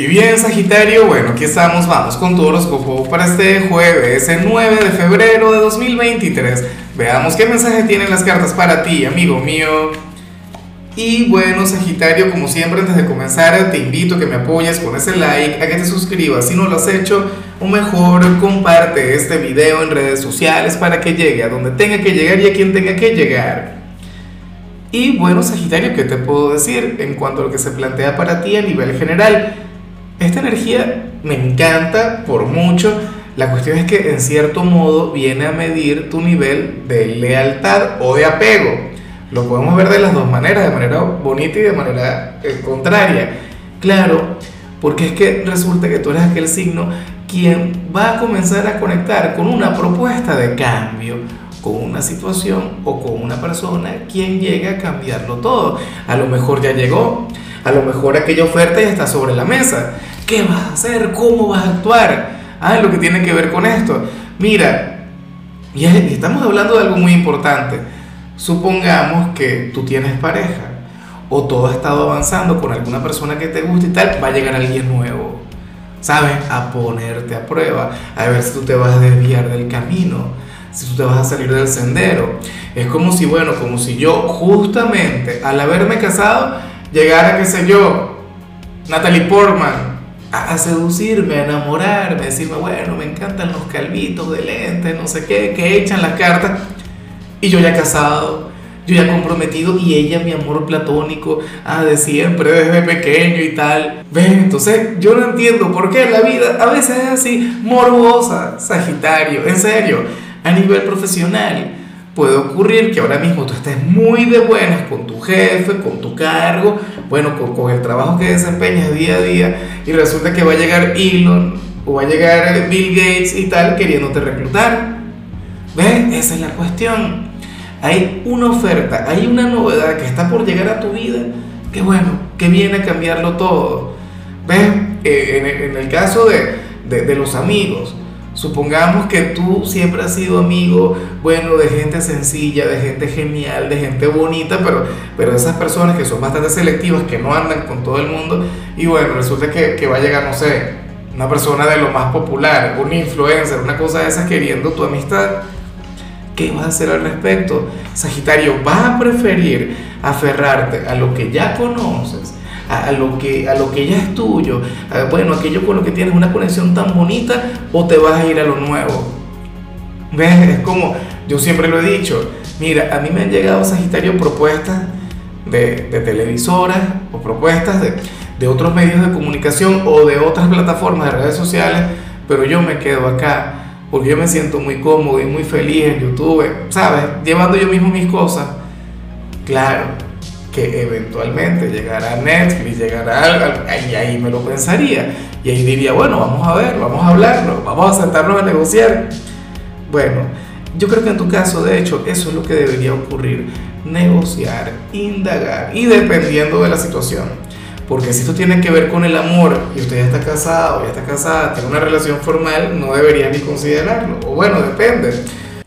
Y bien, Sagitario, bueno, aquí estamos, vamos con tu horóscopo para este jueves, el 9 de febrero de 2023. Veamos qué mensaje tienen las cartas para ti, amigo mío. Y bueno, Sagitario, como siempre, antes de comenzar, te invito a que me apoyes con ese like, a que te suscribas si no lo has hecho, o mejor, comparte este video en redes sociales para que llegue a donde tenga que llegar y a quien tenga que llegar. Y bueno, Sagitario, ¿qué te puedo decir en cuanto a lo que se plantea para ti a nivel general? Esta energía me encanta por mucho. La cuestión es que en cierto modo viene a medir tu nivel de lealtad o de apego. Lo podemos ver de las dos maneras, de manera bonita y de manera eh, contraria. Claro, porque es que resulta que tú eres aquel signo quien va a comenzar a conectar con una propuesta de cambio, con una situación o con una persona quien llega a cambiarlo todo. A lo mejor ya llegó, a lo mejor aquella oferta ya está sobre la mesa. ¿Qué vas a hacer? ¿Cómo vas a actuar? Ah, lo que tiene que ver con esto. Mira, y estamos hablando de algo muy importante. Supongamos que tú tienes pareja o todo ha estado avanzando con alguna persona que te gusta y tal, va a llegar alguien nuevo, ¿sabes? A ponerte a prueba, a ver si tú te vas a desviar del camino, si tú te vas a salir del sendero. Es como si, bueno, como si yo justamente al haberme casado llegara, qué sé yo, Natalie Portman a, seducirme, a enamorarme, a decirme, bueno, me encantan los calvitos de lente, no sé qué, que echan las cartas. Y yo ya casado, yo ya comprometido y ella mi amor platónico, ah, de siempre, desde pequeño y tal. ¿Ves? Entonces yo no entiendo por qué la vida a veces es así, morbosa, Sagitario, en serio, a nivel profesional puede ocurrir que ahora mismo tú estés muy de buenas con tu jefe, con tu cargo, bueno, con, el trabajo que desempeñas día a día, y resulta que va a llegar Elon o va a llegar Bill Gates y tal queriéndote reclutar. ¿Ves? Esa es la cuestión. Hay una oferta, hay una novedad que está por llegar a tu vida, que bueno, que viene a cambiarlo todo. ¿Ves? Eh, en, el caso de, de los amigos, Supongamos que tú siempre has sido amigo, bueno, de gente sencilla, de gente genial, de gente bonita, pero, pero esas personas que son bastante selectivas, que no andan con todo el mundo, y bueno, resulta que, que va a llegar, no sé, una persona de lo más popular, un influencer, una cosa de esas queriendo tu amistad. ¿Qué vas a hacer al respecto? Sagitario, ¿vas a preferir aferrarte a lo que ya conoces? A, lo, que, a lo que ya es tuyo, bueno, aquello con lo que tienes una conexión tan bonita, o te vas a ir a lo nuevo. ¿Ves? Es como, yo siempre lo he dicho, mira, a mí me han llegado, Sagitario, propuestas de, de televisoras o propuestas de, de otros medios de comunicación o de otras plataformas de redes sociales, pero yo me quedo acá porque yo me siento muy cómodo y muy feliz en YouTube, ¿sabes? Llevando yo mismo mis cosas. Claro, que eventualmente llegará Netflix, llegará algo, y ahí me lo pensaría. Y ahí diría, bueno, vamos a ver, vamos a hablarlo, vamos a sentarnos a negociar. Bueno, yo creo que en tu caso, de hecho, eso es lo que debería ocurrir. Negociar, indagar y dependiendo de la situación. Porque si esto tiene que ver con el amor y usted ya está casado, ya está casada, tiene una relación formal, no debería ni considerarlo. O bueno, depende.